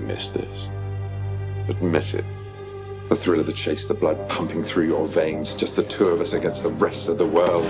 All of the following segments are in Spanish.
miss this. Admit it. The thrill of the chase, the blood pumping through your veins, just the two of us against the rest of the world.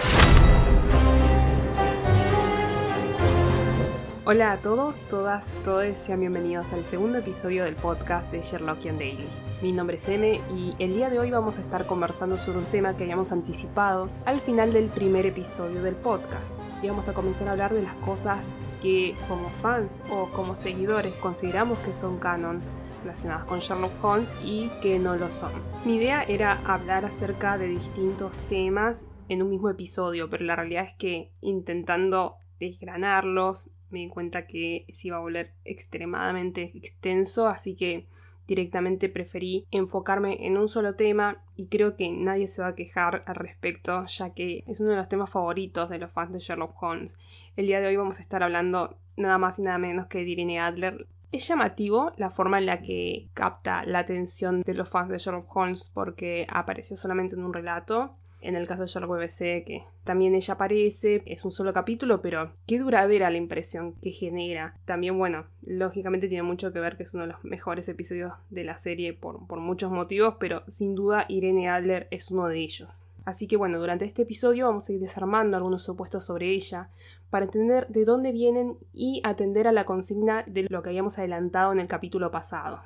Hola a todos, todas, todos, sean bienvenidos al segundo episodio del podcast de Sherlockian Daily. Mi nombre es M y el día de hoy vamos a estar conversando sobre un tema que habíamos anticipado al final del primer episodio del podcast. Y vamos a comenzar a hablar de las cosas que como fans o como seguidores consideramos que son canon relacionadas con Sherlock Holmes y que no lo son. Mi idea era hablar acerca de distintos temas en un mismo episodio, pero la realidad es que intentando desgranarlos me di cuenta que se iba a volver extremadamente extenso, así que directamente preferí enfocarme en un solo tema y creo que nadie se va a quejar al respecto, ya que es uno de los temas favoritos de los fans de Sherlock Holmes. El día de hoy vamos a estar hablando nada más y nada menos que de Irene Adler. Es llamativo la forma en la que capta la atención de los fans de Sherlock Holmes porque apareció solamente en un relato en el caso de Sherlock BBC, que también ella aparece, es un solo capítulo, pero qué duradera la impresión que genera. También, bueno, lógicamente tiene mucho que ver que es uno de los mejores episodios de la serie por, por muchos motivos, pero sin duda Irene Adler es uno de ellos. Así que bueno, durante este episodio vamos a ir desarmando algunos supuestos sobre ella para entender de dónde vienen y atender a la consigna de lo que habíamos adelantado en el capítulo pasado.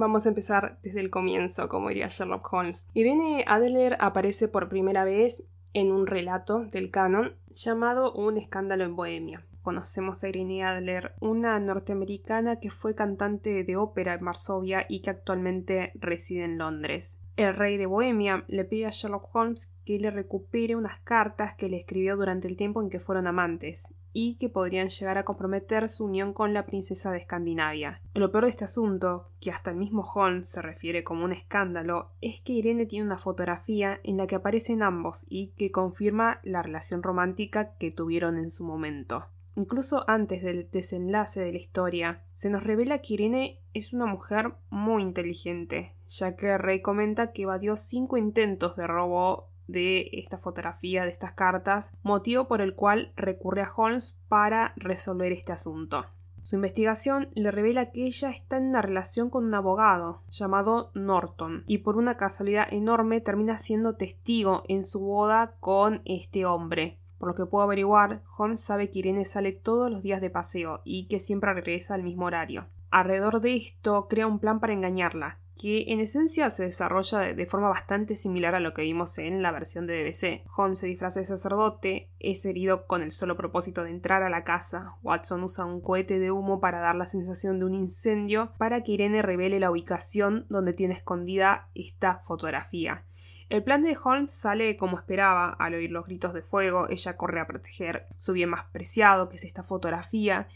Vamos a empezar desde el comienzo, como diría Sherlock Holmes. Irene Adler aparece por primera vez en un relato del canon llamado Un escándalo en Bohemia. Conocemos a Irene Adler, una norteamericana que fue cantante de ópera en Varsovia y que actualmente reside en Londres. El rey de Bohemia le pide a Sherlock Holmes que le recupere unas cartas que le escribió durante el tiempo en que fueron amantes, y que podrían llegar a comprometer su unión con la princesa de Escandinavia. Lo peor de este asunto, que hasta el mismo Holmes se refiere como un escándalo, es que Irene tiene una fotografía en la que aparecen ambos y que confirma la relación romántica que tuvieron en su momento. Incluso antes del desenlace de la historia, se nos revela que Irene es una mujer muy inteligente, ya que Rey comenta que evadió cinco intentos de robo de esta fotografía, de estas cartas, motivo por el cual recurre a Holmes para resolver este asunto. Su investigación le revela que ella está en una relación con un abogado llamado Norton y por una casualidad enorme termina siendo testigo en su boda con este hombre. Por lo que puedo averiguar, Holmes sabe que Irene sale todos los días de paseo y que siempre regresa al mismo horario. Alrededor de esto crea un plan para engañarla, que en esencia se desarrolla de, forma bastante similar a lo que vimos en la versión de BBC. Holmes se disfraza de sacerdote, es herido con el solo propósito de entrar a la casa. Watson usa un cohete de humo para dar la sensación de un incendio para que Irene revele la ubicación donde tiene escondida esta fotografía. El plan de Holmes sale como esperaba. Al oír los gritos de fuego, ella corre a proteger su bien más preciado, que es esta fotografía,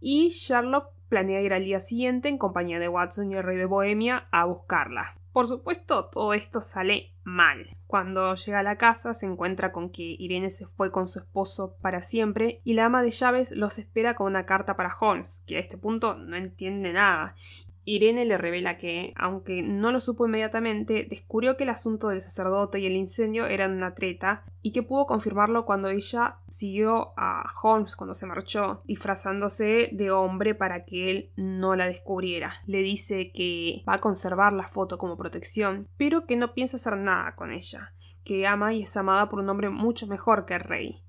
y Sherlock planea ir al día siguiente en compañía de Watson y el rey de Bohemia a buscarla. Por supuesto, todo esto sale mal. Cuando llega a la casa se encuentra con que Irene se fue con su esposo para siempre y la ama de llaves los espera con una carta para Holmes, que a este punto no entiende nada Irene le revela que, aunque no lo supo inmediatamente, descubrió que el asunto del sacerdote y el incendio eran una treta y que pudo confirmarlo cuando ella siguió a Holmes cuando se marchó, disfrazándose de hombre para que él no la descubriera. Le dice que va a conservar la foto como protección, pero que no piensa hacer nada con ella, que ama y es amada por un hombre mucho mejor que el rey.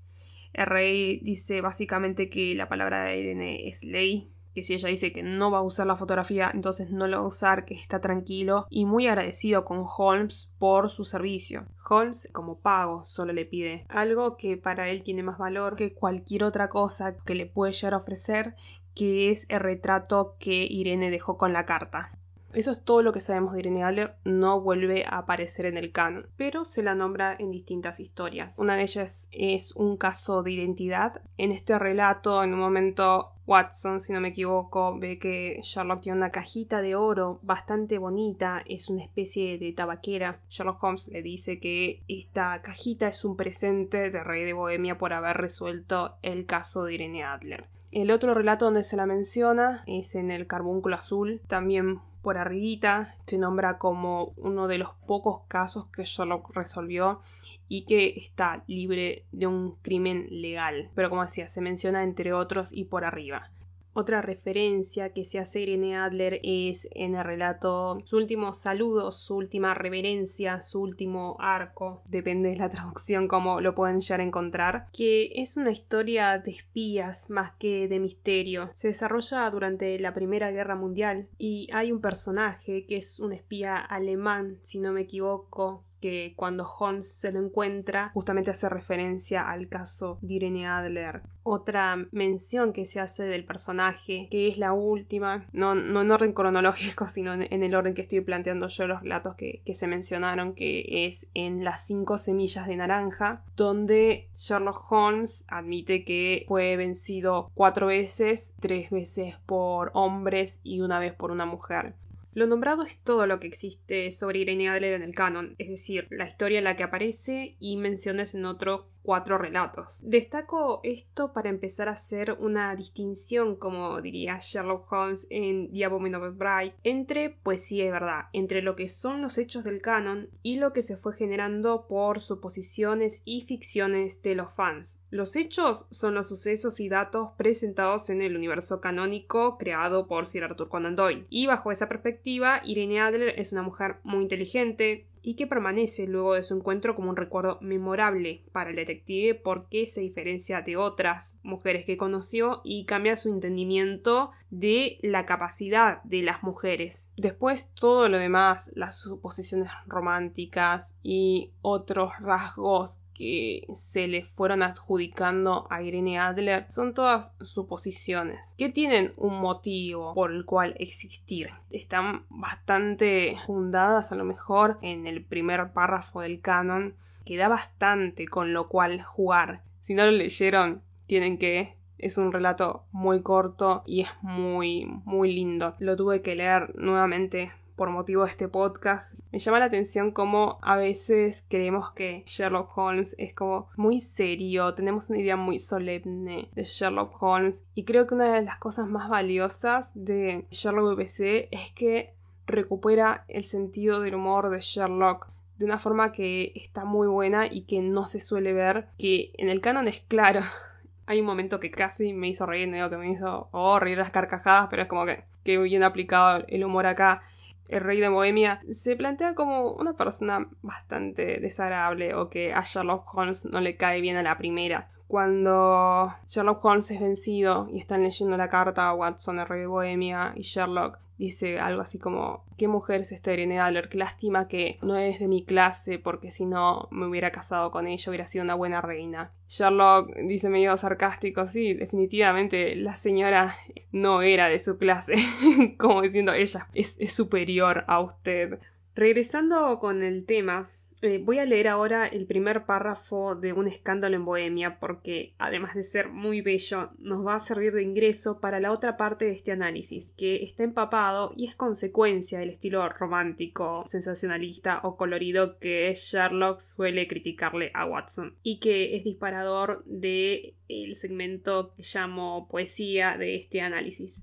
El rey dice básicamente que la palabra de Irene es ley, que si ella dice que no va a usar la fotografía, entonces no lo va a usar, que está tranquilo y muy agradecido con Holmes por su servicio. Holmes, como pago, solo le pide algo que para él tiene más valor que cualquier otra cosa que le puede llegar a ofrecer, que es el retrato que Irene dejó con la carta. Eso es todo lo que sabemos de Irene Adler, no vuelve a aparecer en el canon, pero se la nombra en distintas historias. Una de ellas es un caso de identidad. En este relato, en un momento, Watson, si no me equivoco, ve que Sherlock tiene una cajita de oro bastante bonita, es una especie de tabaquera. Sherlock Holmes le dice que esta cajita es un presente de Rey de Bohemia por haber resuelto el caso de Irene Adler. El otro relato donde se la menciona es en el Carbúnculo Azul, también por arribita se nombra como uno de los pocos casos que Sherlock resolvió y que está libre de un crimen legal. Pero como decía, se menciona entre otros y por arriba. Otra referencia que se hace Irene Adler es en el relato su último saludo, su última reverencia, su último arco, depende de la traducción como lo pueden llegar a encontrar, que es una historia de espías más que de misterio. Se desarrolla durante la Primera Guerra Mundial y hay un personaje que es un espía alemán, si no me equivoco, que cuando Holmes se lo encuentra justamente hace referencia al caso de Irene Adler. Otra mención que se hace del personaje, que es la última, no, no en orden cronológico, sino en, el orden que estoy planteando yo los relatos que, que se mencionaron, que es en Las cinco semillas de naranja, donde Sherlock Holmes admite que fue vencido cuatro veces, tres veces por hombres y una vez por una mujer. Lo nombrado es todo lo que existe sobre Irene Adler en el canon, es decir, la historia en la que aparece y menciones en otro cuatro relatos. Destaco esto para empezar a hacer una distinción, como diría Sherlock Holmes en The Abominable Bride, entre poesía y verdad, entre lo que son los hechos del canon y lo que se fue generando por suposiciones y ficciones de los fans. Los hechos son los sucesos y datos presentados en el universo canónico creado por Sir Arthur Conan Doyle. Y bajo esa perspectiva, Irene Adler es una mujer muy inteligente, y que permanece luego de su encuentro como un recuerdo memorable para el detective porque se diferencia de otras mujeres que conoció y cambia su entendimiento de la capacidad de las mujeres. Después todo lo demás, las suposiciones románticas y otros rasgos que se le fueron adjudicando a Irene Adler son todas suposiciones que tienen un motivo por el cual existir. Están bastante fundadas a lo mejor en el primer párrafo del canon que da bastante con lo cual jugar. Si no lo leyeron, tienen que es un relato muy corto y es muy muy lindo. Lo tuve que leer nuevamente por motivo de este podcast. Me llama la atención cómo a veces creemos que Sherlock Holmes es como muy serio, tenemos una idea muy solemne de Sherlock Holmes y creo que una de las cosas más valiosas de Sherlock VPC es que recupera el sentido del humor de Sherlock de una forma que está muy buena y que no se suele ver, que en el canon es claro. Hay un momento que casi me hizo reír, digo que me hizo oh, reír las carcajadas, pero es como que, que bien aplicado el humor acá el rey de Bohemia, se plantea como una persona bastante desagradable o que a Sherlock Holmes no le cae bien a la primera. Cuando Sherlock Holmes es vencido y están leyendo la carta a Watson, el rey de Bohemia, y Sherlock dice algo así como qué mujer es esta Irene Adler, qué lástima que no es de mi clase porque si no me hubiera casado con ella, hubiera sido una buena reina. Sherlock dice medio sarcástico, sí, definitivamente la señora no era de su clase, como diciendo ella es superior a usted. Regresando con el tema, eh, voy a leer ahora el primer párrafo de Un escándalo en Bohemia porque, además de ser muy bello, nos va a servir de ingreso para la otra parte de este análisis, que está empapado y es consecuencia del estilo romántico, sensacionalista o colorido que Sherlock suele criticarle a Watson y que es disparador del el segmento que llamo poesía de este análisis.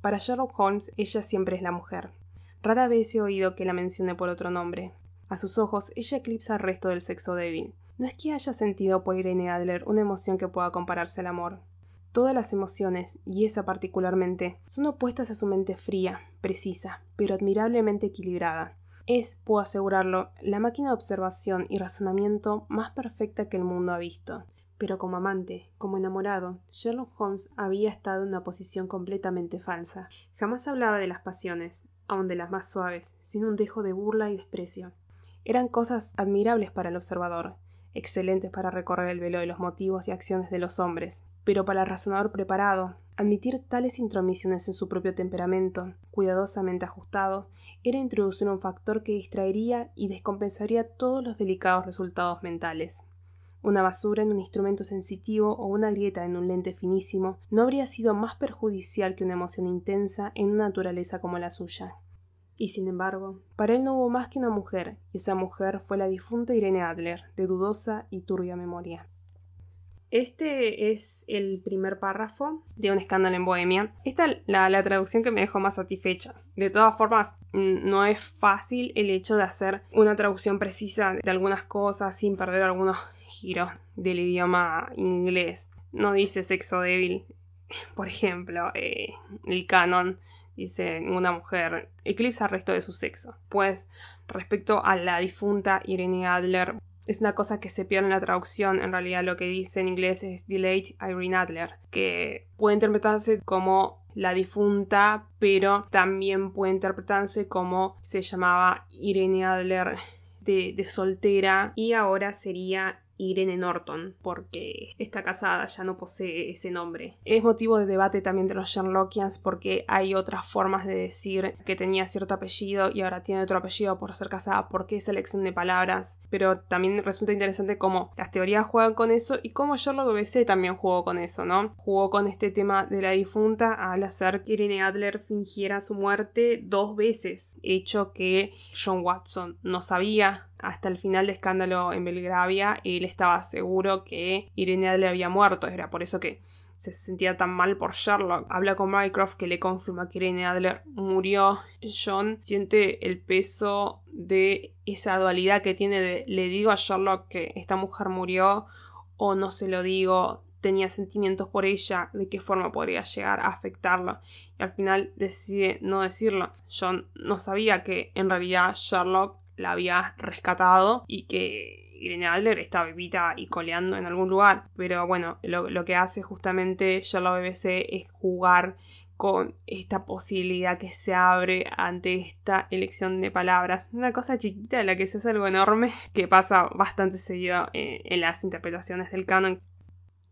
Para Sherlock Holmes, ella siempre es la mujer. Rara vez he oído que la mencione por otro nombre. A sus ojos, ella eclipsa al resto del sexo débil. No es que haya sentido por Irene Adler una emoción que pueda compararse al amor. Todas las emociones, y esa particularmente, son opuestas a su mente fría, precisa, pero admirablemente equilibrada. Es, puedo asegurarlo, la máquina de observación y razonamiento más perfecta que el mundo ha visto. Pero como amante, como enamorado, Sherlock Holmes había estado en una posición completamente falsa. Jamás hablaba de las pasiones, aun de las más suaves, sin un dejo de burla y desprecio. Eran cosas admirables para el observador, excelentes para recorrer el velo de los motivos y acciones de los hombres, pero para el razonador preparado, admitir tales intromisiones en su propio temperamento, cuidadosamente ajustado, era introducir un factor que distraería y descompensaría todos los delicados resultados mentales. Una basura en un instrumento sensitivo o una grieta en un lente finísimo no habría sido más perjudicial que una emoción intensa en una naturaleza como la suya. Y sin embargo, para él no hubo más que una mujer, y esa mujer fue la difunta Irene Adler, de dudosa y turbia memoria. Este es el primer párrafo de Un escándalo en Bohemia. Esta es la, traducción que me dejó más satisfecha. De todas formas, no es fácil el hecho de hacer una traducción precisa de algunas cosas sin perder algunos giros del idioma inglés. No dice sexo débil, por ejemplo, eh, el canon dice una mujer eclipsa el resto de su sexo. Pues respecto a la difunta Irene Adler, es una cosa que se pierde en la traducción. En realidad lo que dice en inglés es Delayed Irene Adler, que puede interpretarse como la difunta, pero también puede interpretarse como se llamaba Irene Adler de, de soltera y ahora sería Irene Norton, porque está casada, ya no posee ese nombre. Es motivo de debate también de los Sherlockians porque hay otras formas de decir que tenía cierto apellido y ahora tiene otro apellido por ser casada, por qué selección de palabras, pero también resulta interesante cómo las teorías juegan con eso y cómo Sherlock BBC también jugó con eso, ¿no? Jugó con este tema de la difunta al hacer que Irene Adler fingiera su muerte dos veces, hecho que John Watson no sabía hasta el final de Escándalo en Belgravia, él estaba seguro que Irene Adler había muerto. Era por eso que se sentía tan mal por Sherlock. Habla con Mycroft que le confirma que Irene Adler murió. John siente el peso de esa dualidad que tiene de le digo a Sherlock que esta mujer murió o no se lo digo. Tenía sentimientos por ella, de qué forma podría llegar a afectarlo. Y al final decide no decirlo. John no sabía que en realidad Sherlock la había rescatado y que Irene Adler estaba vivita y coleando en algún lugar. Pero bueno, lo, que hace justamente Sherlock BBC es jugar con esta posibilidad que se abre ante esta elección de palabras. Una cosa chiquita de la que se hace algo enorme que pasa bastante seguido en, en las interpretaciones del canon.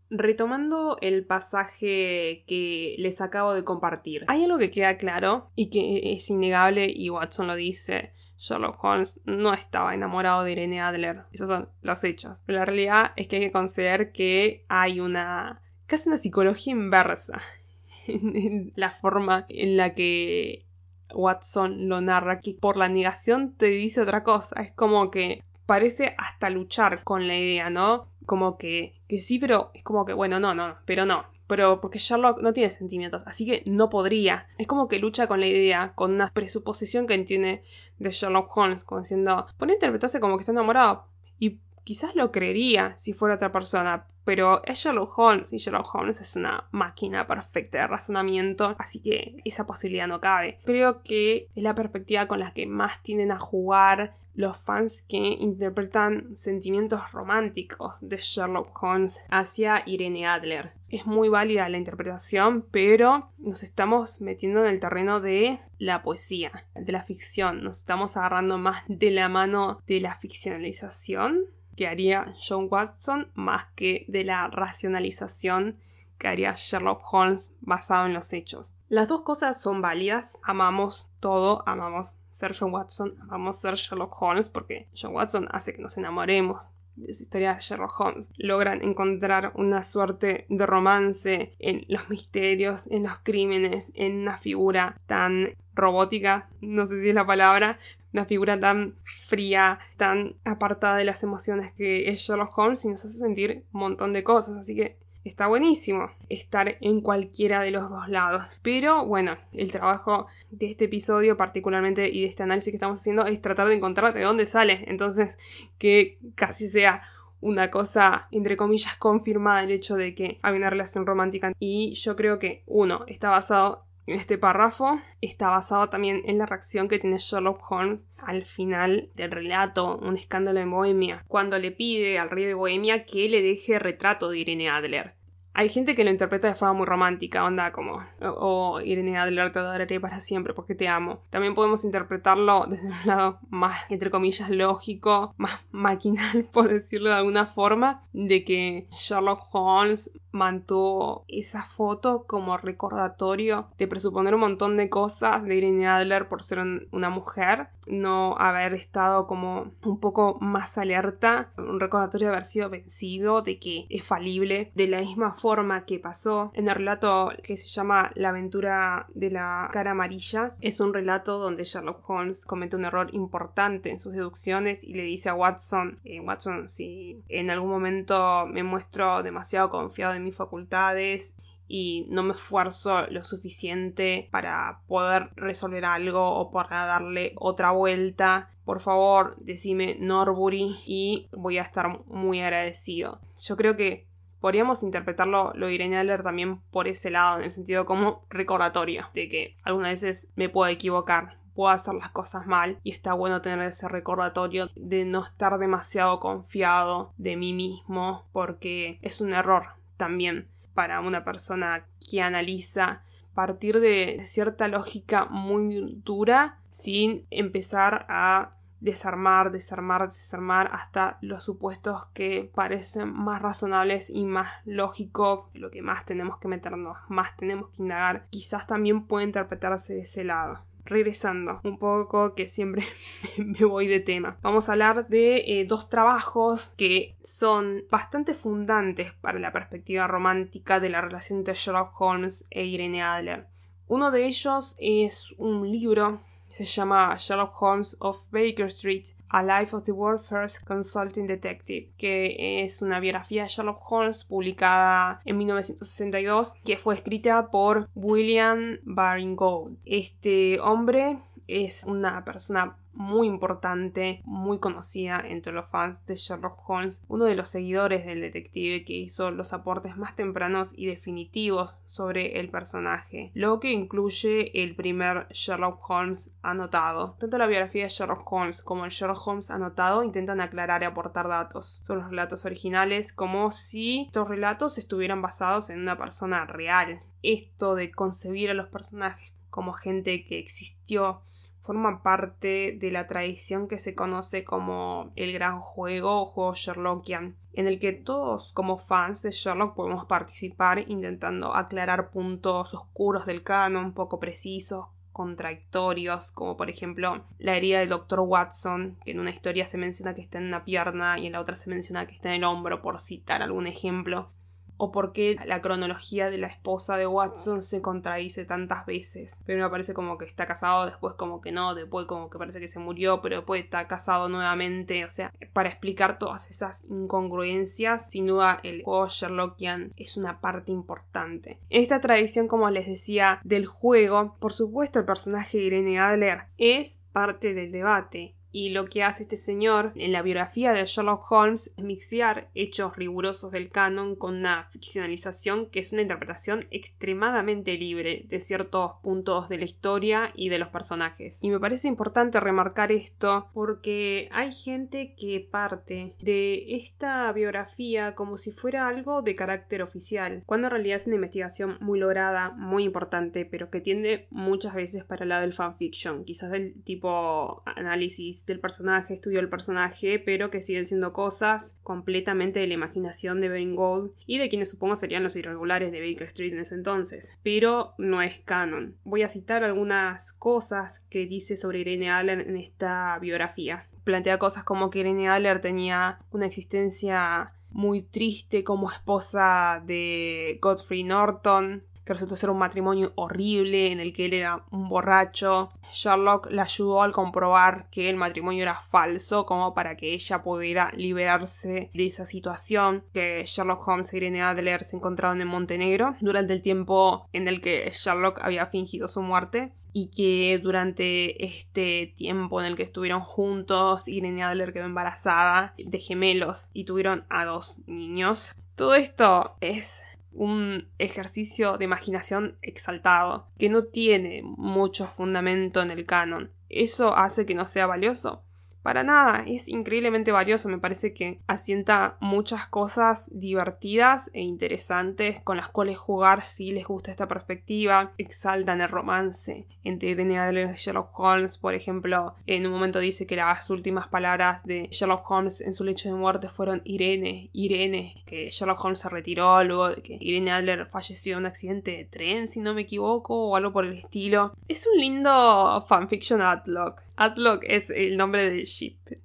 Retomando el pasaje que les acabo de compartir, hay algo que queda claro y que es innegable y Watson lo dice. Sherlock Holmes no estaba enamorado de Irene Adler. Esos son los hechos. Pero la realidad es que hay que considerar que hay una casi una psicología inversa en la forma en la que Watson lo narra, que por la negación te dice otra cosa. Es como que parece hasta luchar con la idea, ¿no? Como que, que sí, pero es como que, bueno, no, no, pero no pero porque Sherlock no tiene sentimientos, así que no podría. Es como que lucha con la idea, con una presuposición que tiene de Sherlock Holmes, como diciendo, puede interpretarse como que está enamorado. Y quizás lo creería si fuera otra persona, pero es Sherlock Holmes y Sherlock Holmes es una máquina perfecta de razonamiento, así que esa posibilidad no cabe. Creo que es la perspectiva con la que más tienden a jugar los fans que interpretan sentimientos románticos de Sherlock Holmes hacia Irene Adler. Es muy válida la interpretación, pero nos estamos metiendo en el terreno de la poesía, de la ficción. Nos estamos agarrando más de la mano de la ficcionalización que haría John Watson más que de la racionalización que haría Sherlock Holmes basado en los hechos. Las dos cosas son válidas, amamos todo, amamos ser John Watson, amamos ser Sherlock Holmes porque John Watson hace que nos enamoremos de esa historia de Sherlock Holmes. Logran encontrar una suerte de romance en los misterios, en los crímenes, en una figura tan robótica, no sé si es la palabra, una figura tan fría, tan apartada de las emociones que es Sherlock Holmes y nos hace sentir un montón de cosas. Así que está buenísimo estar en cualquiera de los dos lados. Pero bueno, el trabajo de este episodio particularmente y de este análisis que estamos haciendo es tratar de encontrar de dónde sale. Entonces, que casi sea una cosa, entre comillas, confirmada el hecho de que hay una relación romántica. Y yo creo que, uno, está basado en este párrafo, está basado también en la reacción que tiene Sherlock Holmes al final del relato, un escándalo en Bohemia, cuando le pide al rey de Bohemia que le deje retrato de Irene Adler. Hay gente que lo interpreta de forma muy romántica, onda como, oh, Irene Adler te adoraré para siempre porque te amo. También podemos interpretarlo desde un lado más, entre comillas, lógico, más maquinal, por decirlo de alguna forma, de que Sherlock Holmes mantuvo esa foto como recordatorio de presuponer un montón de cosas de Irene Adler por ser una mujer, no haber estado como un poco más alerta, un recordatorio de haber sido vencido, de que es falible, de la misma forma forma que pasó en el relato que se llama La aventura de la cara amarilla. Es un relato donde Sherlock Holmes comete un error importante en sus deducciones y le dice a Watson, eh, Watson, si en algún momento me muestro demasiado confiado en mis facultades y no me esfuerzo lo suficiente para poder resolver algo o para darle otra vuelta. Por favor, decime Norbury y voy a estar muy agradecido. Yo creo que Podríamos interpretarlo lo de Irene Adler también por ese lado, en el sentido como recordatorio, de que algunas veces me puedo equivocar, puedo hacer las cosas mal y está bueno tener ese recordatorio de no estar demasiado confiado de mí mismo porque es un error también para una persona que analiza partir de cierta lógica muy dura sin empezar a desarmar, desarmar, desarmar hasta los supuestos que parecen más razonables y más lógicos, lo que más tenemos que meternos, más tenemos que indagar, quizás también puede interpretarse de ese lado regresando un poco que siempre me voy de tema. Vamos a hablar de eh, dos trabajos que son bastante fundantes para la perspectiva romántica de la relación entre Sherlock Holmes e Irene Adler. Uno de ellos es un libro se llama Sherlock Holmes of Baker Street, A Life of the World's First Consulting Detective, que es una biografía de Sherlock Holmes publicada en 1962, que fue escrita por William Baring-Gould. Este hombre es una persona muy importante, muy conocida entre los fans de Sherlock Holmes, uno de los seguidores del detective que hizo los aportes más tempranos y definitivos sobre el personaje, lo que incluye el primer Sherlock Holmes anotado. Tanto la biografía de Sherlock Holmes como el Sherlock Holmes anotado intentan aclarar y aportar datos sobre los relatos originales como si estos relatos estuvieran basados en una persona real. Esto de concebir a los personajes como gente que existió forma parte de la tradición que se conoce como el gran juego juego Sherlockian, en el que todos como fans de Sherlock podemos participar intentando aclarar puntos oscuros del canon, poco precisos, contradictorios, como por ejemplo la herida del Dr. Watson, que en una historia se menciona que está en una pierna y en la otra se menciona que está en el hombro, por citar algún ejemplo o por qué la cronología de la esposa de Watson se contradice tantas veces. Primero parece como que está casado, después como que no, después como que parece que se murió, pero después está casado nuevamente. O sea, para explicar todas esas incongruencias, sin duda el juego Sherlockian es una parte importante. En esta tradición, como les decía, del juego, por supuesto el personaje de Irene Adler es parte del debate y lo que hace este señor en la biografía de Sherlock Holmes es mixear hechos rigurosos del canon con una ficcionalización que es una interpretación extremadamente libre de ciertos puntos de la historia y de los personajes. Y me parece importante remarcar esto porque hay gente que parte de esta biografía como si fuera algo de carácter oficial, cuando en realidad es una investigación muy lograda, muy importante, pero que tiende muchas veces para el lado del fanfiction, quizás del tipo análisis del personaje, estudio del personaje, pero que siguen siendo cosas completamente de la imaginación de Ben Gold y de quienes supongo serían los irregulares de Baker Street en ese entonces, pero no es canon. Voy a citar algunas cosas que dice sobre Irene Adler en esta biografía. Plantea cosas como que Irene Adler tenía una existencia muy triste como esposa de Godfrey Norton, que resultó ser un matrimonio horrible en el que él era un borracho. Sherlock la ayudó al comprobar que el matrimonio era falso como para que ella pudiera liberarse de esa situación que Sherlock Holmes y Irene Adler se encontraron en Montenegro durante el tiempo en el que Sherlock había fingido su muerte y que durante este tiempo en el que estuvieron juntos Irene Adler quedó embarazada de gemelos y tuvieron a dos niños. Todo esto es un ejercicio de imaginación exaltado, que no tiene mucho fundamento en el canon. ¿Eso hace que no sea valioso? Para nada, es increíblemente valioso, me parece que asienta muchas cosas divertidas e interesantes con las cuales jugar si les gusta esta perspectiva, exaltan el romance entre Irene Adler y Sherlock Holmes, por ejemplo, en un momento dice que las últimas palabras de Sherlock Holmes en su lecho de muerte fueron Irene, Irene, que Sherlock Holmes se retiró luego de que Irene Adler falleció en un accidente de tren, si no me equivoco, o algo por el estilo. Es un lindo fanfiction Atlock. Atlock es el nombre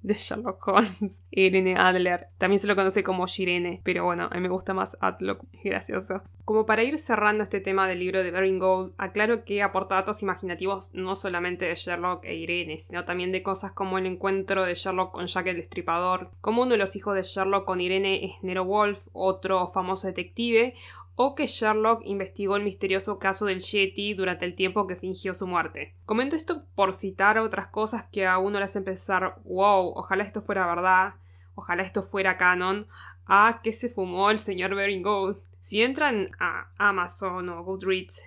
de Sherlock Holmes, Irene Adler. También se lo conoce como Shirene, pero bueno, a mí me gusta más Atlock, gracioso. Como para ir cerrando este tema del libro de Bering Gold, aclaro que aporta datos imaginativos no solamente de Sherlock e Irene, sino también de cosas como el encuentro de Sherlock con Jack el Destripador, como uno de los hijos de Sherlock con Irene es Nero Wolf, otro famoso detective, o que Sherlock investigó el misterioso caso del Yeti durante el tiempo que fingió su muerte. Comento esto por citar otras cosas que a uno le hacen pensar, wow, ojalá esto fuera verdad, ojalá esto fuera canon, a que se fumó el señor Gold. Si entran a Amazon o Goodreads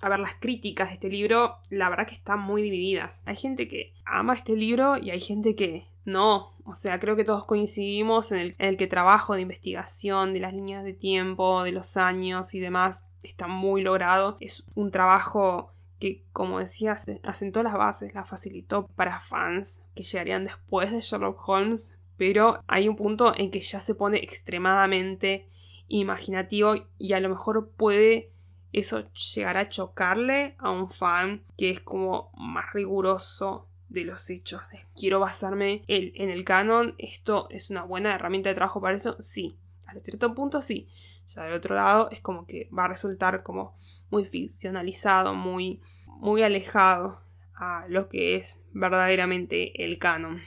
a ver las críticas de este libro, la verdad que están muy divididas. Hay gente que ama este libro y hay gente que no. O sea, creo que todos coincidimos en el, el que trabajo de investigación, de las líneas de tiempo, de los años y demás, está muy logrado. Es un trabajo que, como decía, asentó las bases, la facilitó para fans que llegarían después de Sherlock Holmes, pero hay un punto en que ya se pone extremadamente imaginativo y a lo mejor puede eso llegar a chocarle a un fan que es como más riguroso de los hechos. Quiero basarme en, el canon. Esto es una buena herramienta de trabajo para eso. Sí, hasta cierto punto sí. Ya del otro lado es como que va a resultar como muy ficcionalizado, muy, muy alejado a lo que es verdaderamente el canon.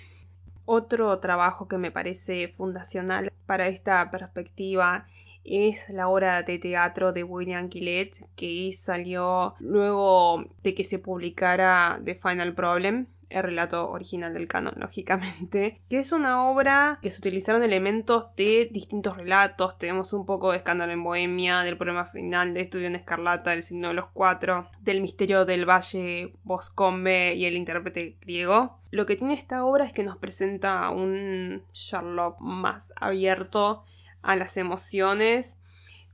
Otro trabajo que me parece fundacional para esta perspectiva es la obra de teatro de William Gillette que salió luego de que se publicara The Final Problem el relato original del canon, lógicamente, que es una obra que se utilizaron elementos de distintos relatos. Tenemos un poco de escándalo en Bohemia, del problema final de Estudio en Escarlata, del signo de los cuatro, del misterio del Valle Boscombe y el intérprete griego. Lo que tiene esta obra es que nos presenta un Sherlock más abierto a las emociones,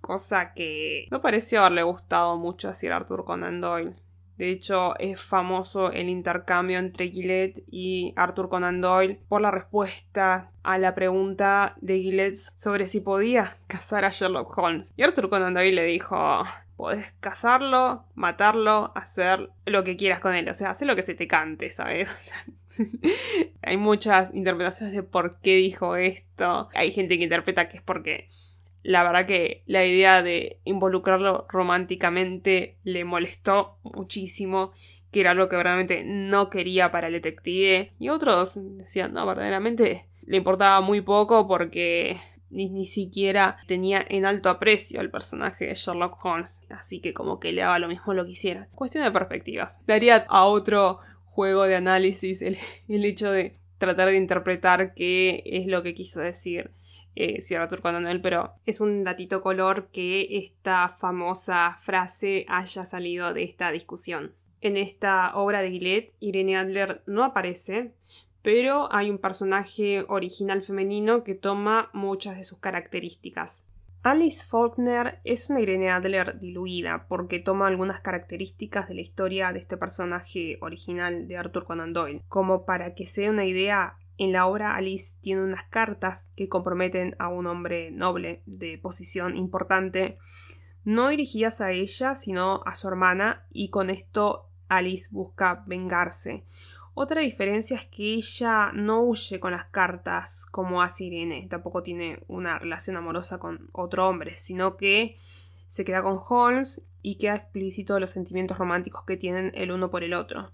cosa que no pareció haberle gustado mucho a Sir Arthur Conan Doyle. De hecho, es famoso el intercambio entre Gillette y Arthur Conan Doyle por la respuesta a la pregunta de Gillette sobre si podía cazar a Sherlock Holmes. Y Arthur Conan Doyle le dijo, podés cazarlo, matarlo, hacer lo que quieras con él. O sea, hacer lo que se te cante, ¿sabes? hay muchas interpretaciones de por qué dijo esto. Hay gente que interpreta que es porque la verdad que la idea de involucrarlo románticamente le molestó muchísimo, que era algo que realmente no quería para el detective. Y otros decían, no, verdaderamente le importaba muy poco porque ni, ni, siquiera tenía en alto aprecio al personaje de Sherlock Holmes, así que como que le daba lo mismo lo que hiciera. Cuestión de perspectivas. Daría a otro juego de análisis el, el hecho de tratar de interpretar qué es lo que quiso decir eh, Sierra Noel, pero es un datito color que esta famosa frase haya salido de esta discusión. En esta obra de Gillette, Irene Adler no aparece, pero hay un personaje original femenino que toma muchas de sus características. Alice Faulkner es una Irene Adler diluida porque toma algunas características de la historia de este personaje original de Arthur Conan Doyle. Como para que sea una idea, en la obra Alice tiene unas cartas que comprometen a un hombre noble de posición importante, no dirigidas a ella, sino a su hermana, y con esto Alice busca vengarse. Otra diferencia es que ella no huye con las cartas como hace Irene, tampoco tiene una relación amorosa con otro hombre, sino que se queda con Holmes y queda explícito los sentimientos románticos que tienen el uno por el otro.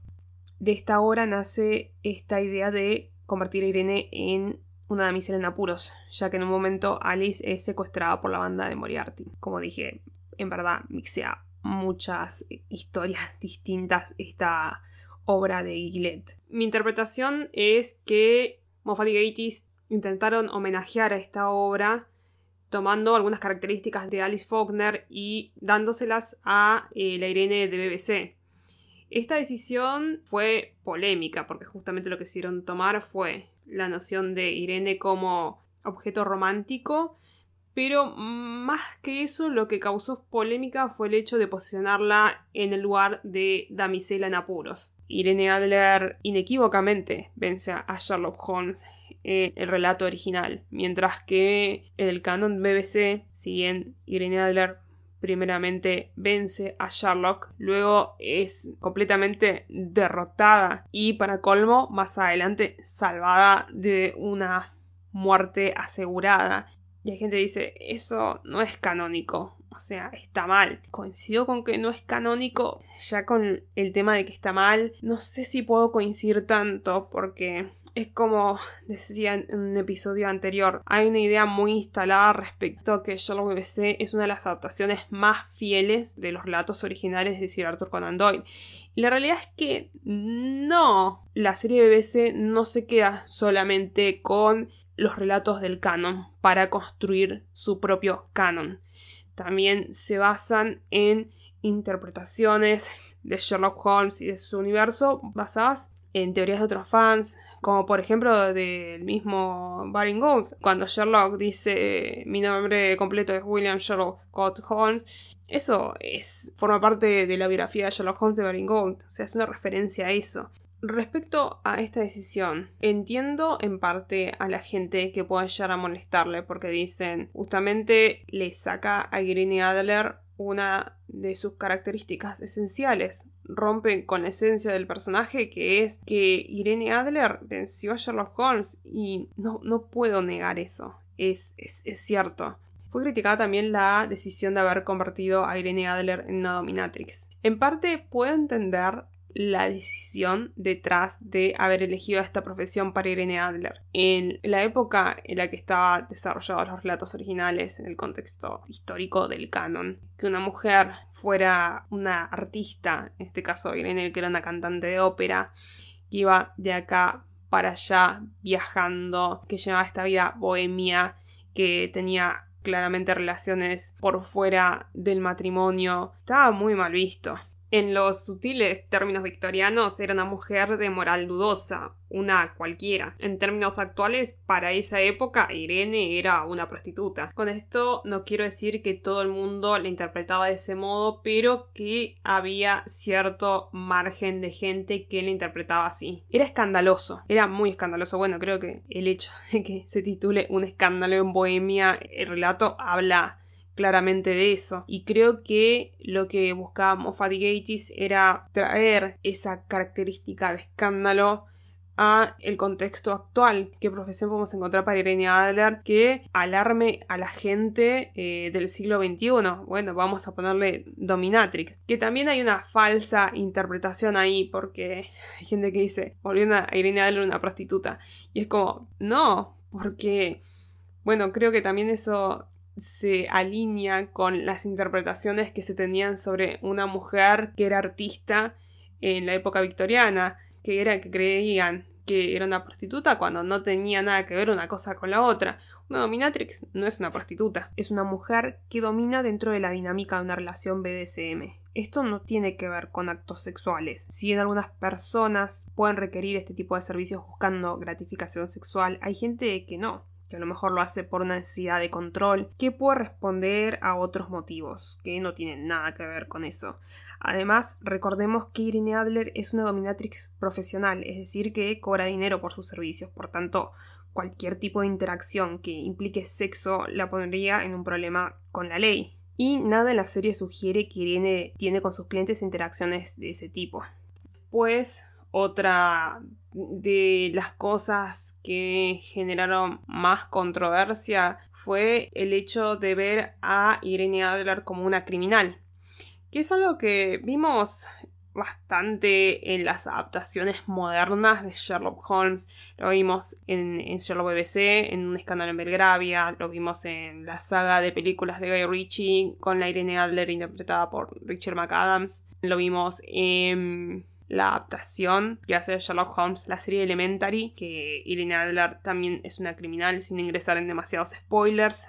De esta obra nace esta idea de convertir a Irene en una damisela en apuros, ya que en un momento Alice es secuestrada por la banda de Moriarty. Como dije, en verdad mixea muchas historias distintas esta obra de Gillette. Mi interpretación es que Moffat y Gatiss intentaron homenajear a esta obra tomando algunas características de Alice Faulkner y dándoselas a eh, la Irene de BBC. Esta decisión fue polémica porque justamente lo que hicieron tomar fue la noción de Irene como objeto romántico, pero más que eso lo que causó polémica fue el hecho de posicionarla en el lugar de damisela en apuros. Irene Adler inequívocamente vence a Sherlock Holmes en el relato original, mientras que en el canon BBC, si bien Irene Adler primeramente vence a Sherlock, luego es completamente derrotada y para colmo más adelante salvada de una muerte asegurada. Y hay gente que dice, eso no es canónico, o sea, está mal. Coincido con que no es canónico, ya con el tema de que está mal, no sé si puedo coincidir tanto porque es como decía en un episodio anterior, hay una idea muy instalada respecto a que Sherlock BBC es una de las adaptaciones más fieles de los relatos originales de Sir Arthur Conan Doyle. Y la realidad es que no, la serie BBC no se queda solamente con los relatos del canon para construir su propio canon. También se basan en interpretaciones de Sherlock Holmes y de su universo basadas en teorías de otros fans, como por ejemplo del mismo Baring Gould, cuando Sherlock dice mi nombre completo es William Sherlock Scott Holmes, eso es forma parte de la biografía de Sherlock Holmes de Baring Gould, o sea, es una referencia a eso. Respecto a esta decisión, entiendo en parte a la gente que pueda llegar a molestarle porque dicen justamente le saca a Irene Adler una de sus características esenciales. Rompe con la esencia del personaje que es que Irene Adler venció a Sherlock Holmes y no, no puedo negar eso. Es, es, es cierto. Fue criticada también la decisión de haber convertido a Irene Adler en una dominatrix. En parte puedo entender la decisión detrás de haber elegido esta profesión para Irene Adler. En la época en la que estaban desarrollados los relatos originales, en el contexto histórico del canon, que una mujer fuera una artista, en este caso Irene, que era una cantante de ópera, que iba de acá para allá viajando, que llevaba esta vida bohemia, que tenía claramente relaciones por fuera del matrimonio, estaba muy mal visto. En los sutiles términos victorianos era una mujer de moral dudosa, una cualquiera. En términos actuales, para esa época, Irene era una prostituta. Con esto no quiero decir que todo el mundo la interpretaba de ese modo, pero que había cierto margen de gente que la interpretaba así. Era escandaloso, era muy escandaloso. Bueno, creo que el hecho de que se titule Un escándalo en Bohemia, el relato habla claramente de eso. Y creo que lo que buscaba Moffat era traer esa característica de escándalo a el contexto actual. ¿Qué profesión podemos encontrar para Irene Adler que alarme a la gente eh, del siglo XXI? Bueno, vamos a ponerle dominatrix. Que también hay una falsa interpretación ahí porque hay gente que dice, volviendo a Irene Adler una prostituta. Y es como, no, porque... Bueno, creo que también eso se alinea con las interpretaciones que se tenían sobre una mujer que era artista en la época victoriana, que era que creían que era una prostituta cuando no tenía nada que ver una cosa con la otra. Una dominatrix no es una prostituta, es una mujer que domina dentro de la dinámica de una relación BDSM. Esto no tiene que ver con actos sexuales. Si en algunas personas pueden requerir este tipo de servicios buscando gratificación sexual, hay gente que no que a lo mejor lo hace por una necesidad de control, que puede responder a otros motivos, que no tienen nada que ver con eso. Además, recordemos que Irene Adler es una dominatrix profesional, es decir, que cobra dinero por sus servicios, por tanto, cualquier tipo de interacción que implique sexo la pondría en un problema con la ley. Y nada en la serie sugiere que Irene tiene con sus clientes interacciones de ese tipo. Pues otra de las cosas que generaron más controversia fue el hecho de ver a Irene Adler como una criminal, que es algo que vimos bastante en las adaptaciones modernas de Sherlock Holmes. Lo vimos en, Sherlock BBC, en Un escándalo en Belgravia, lo vimos en la saga de películas de Guy Ritchie con la Irene Adler interpretada por Richard McAdams. Lo vimos en la adaptación que hace Sherlock Holmes, la serie Elementary, que Irene Adler también es una criminal sin ingresar en demasiados spoilers,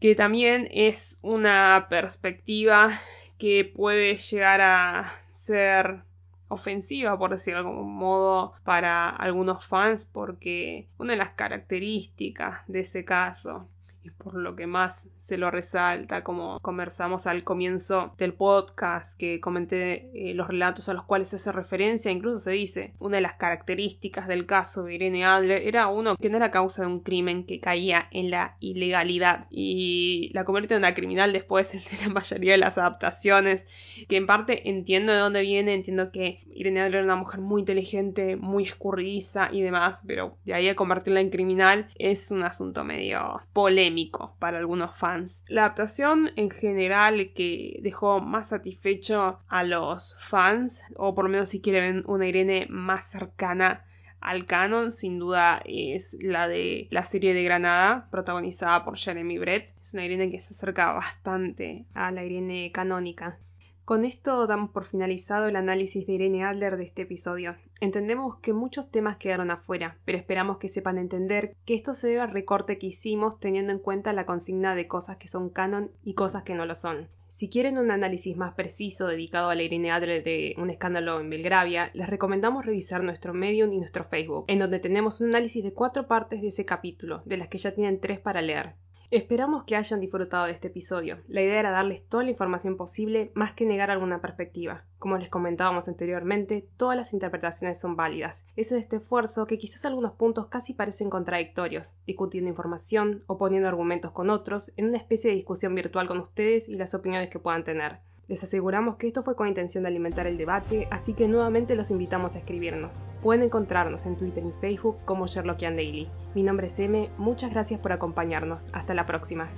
que también es una perspectiva que puede llegar a ser ofensiva, por decirlo de algún modo, para algunos fans, porque una de las características de ese caso y por lo que más se lo resalta, como conversamos al comienzo del podcast, que comenté eh, los relatos a los cuales se hace referencia, incluso se dice, una de las características del caso de Irene Adler era uno que no era causa de un crimen que caía en la ilegalidad y la convierte en una criminal después de la mayoría de las adaptaciones, que en parte entiendo de dónde viene, entiendo que Irene Adler era una mujer muy inteligente, muy escurridiza y demás, pero de ahí a convertirla en criminal es un asunto medio polémico para algunos fans. La adaptación en general que dejó más satisfecho a los fans, o por lo menos si quieren una Irene más cercana al canon, sin duda es la de la serie de Granada, protagonizada por Jeremy Brett. Es una Irene que se acerca bastante a la Irene canónica. Con esto damos por finalizado el análisis de Irene Adler de este episodio. Entendemos que muchos temas quedaron afuera, pero esperamos que sepan entender que esto se debe al recorte que hicimos teniendo en cuenta la consigna de cosas que son canon y cosas que no lo son. Si quieren un análisis más preciso dedicado a la Irene Adler de un escándalo en Belgravia, les recomendamos revisar nuestro Medium y nuestro Facebook, en donde tenemos un análisis de cuatro partes de ese capítulo, de las que ya tienen tres para leer. Esperamos que hayan disfrutado de este episodio. La idea era darles toda la información posible más que negar alguna perspectiva. Como les comentábamos anteriormente, todas las interpretaciones son válidas. Es en este esfuerzo que quizás algunos puntos casi parecen contradictorios, discutiendo información o poniendo argumentos con otros en una especie de discusión virtual con ustedes y las opiniones que puedan tener. Les aseguramos que esto fue con intención de alimentar el debate, así que nuevamente los invitamos a escribirnos. Pueden encontrarnos en Twitter y Facebook como Sherlockian Daily. Mi nombre es M, muchas gracias por acompañarnos. Hasta la próxima.